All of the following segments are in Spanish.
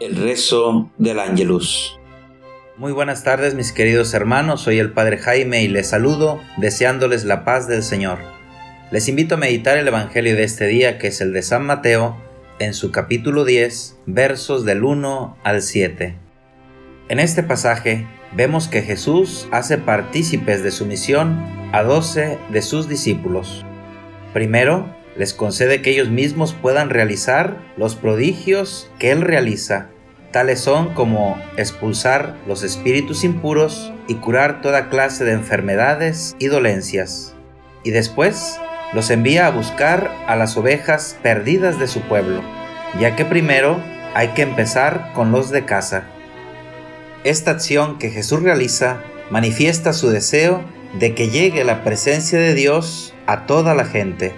El rezo del Ángelus. Muy buenas tardes mis queridos hermanos, soy el Padre Jaime y les saludo deseándoles la paz del Señor. Les invito a meditar el Evangelio de este día que es el de San Mateo en su capítulo 10 versos del 1 al 7. En este pasaje vemos que Jesús hace partícipes de su misión a doce de sus discípulos. Primero, les concede que ellos mismos puedan realizar los prodigios que Él realiza. Tales son como expulsar los espíritus impuros y curar toda clase de enfermedades y dolencias. Y después los envía a buscar a las ovejas perdidas de su pueblo, ya que primero hay que empezar con los de casa. Esta acción que Jesús realiza manifiesta su deseo de que llegue la presencia de Dios a toda la gente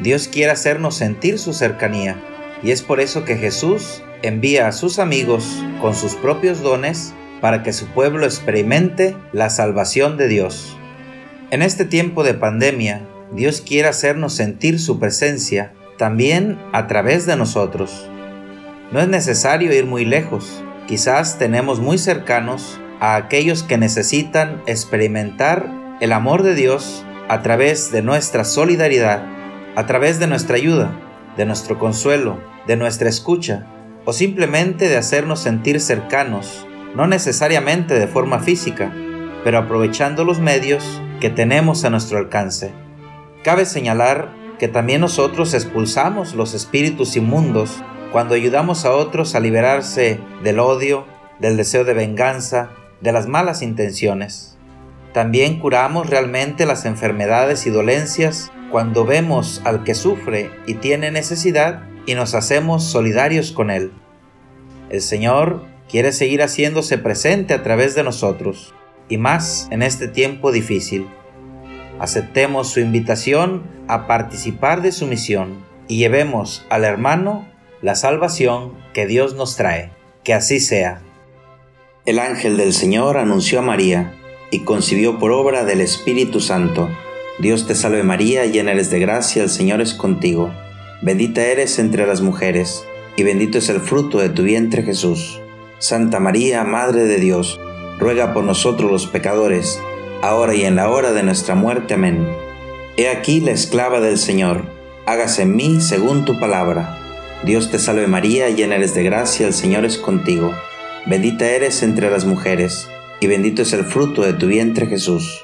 Dios quiere hacernos sentir su cercanía y es por eso que Jesús envía a sus amigos con sus propios dones para que su pueblo experimente la salvación de Dios. En este tiempo de pandemia, Dios quiere hacernos sentir su presencia también a través de nosotros. No es necesario ir muy lejos, quizás tenemos muy cercanos a aquellos que necesitan experimentar el amor de Dios a través de nuestra solidaridad a través de nuestra ayuda, de nuestro consuelo, de nuestra escucha, o simplemente de hacernos sentir cercanos, no necesariamente de forma física, pero aprovechando los medios que tenemos a nuestro alcance. Cabe señalar que también nosotros expulsamos los espíritus inmundos cuando ayudamos a otros a liberarse del odio, del deseo de venganza, de las malas intenciones. También curamos realmente las enfermedades y dolencias cuando vemos al que sufre y tiene necesidad y nos hacemos solidarios con él. El Señor quiere seguir haciéndose presente a través de nosotros, y más en este tiempo difícil. Aceptemos su invitación a participar de su misión y llevemos al hermano la salvación que Dios nos trae. Que así sea. El ángel del Señor anunció a María y concibió por obra del Espíritu Santo Dios te salve María, llena eres de gracia, el Señor es contigo. Bendita eres entre las mujeres, y bendito es el fruto de tu vientre Jesús. Santa María, Madre de Dios, ruega por nosotros los pecadores, ahora y en la hora de nuestra muerte. Amén. He aquí la esclava del Señor, hágase en mí según tu palabra. Dios te salve María, llena eres de gracia, el Señor es contigo. Bendita eres entre las mujeres, y bendito es el fruto de tu vientre Jesús.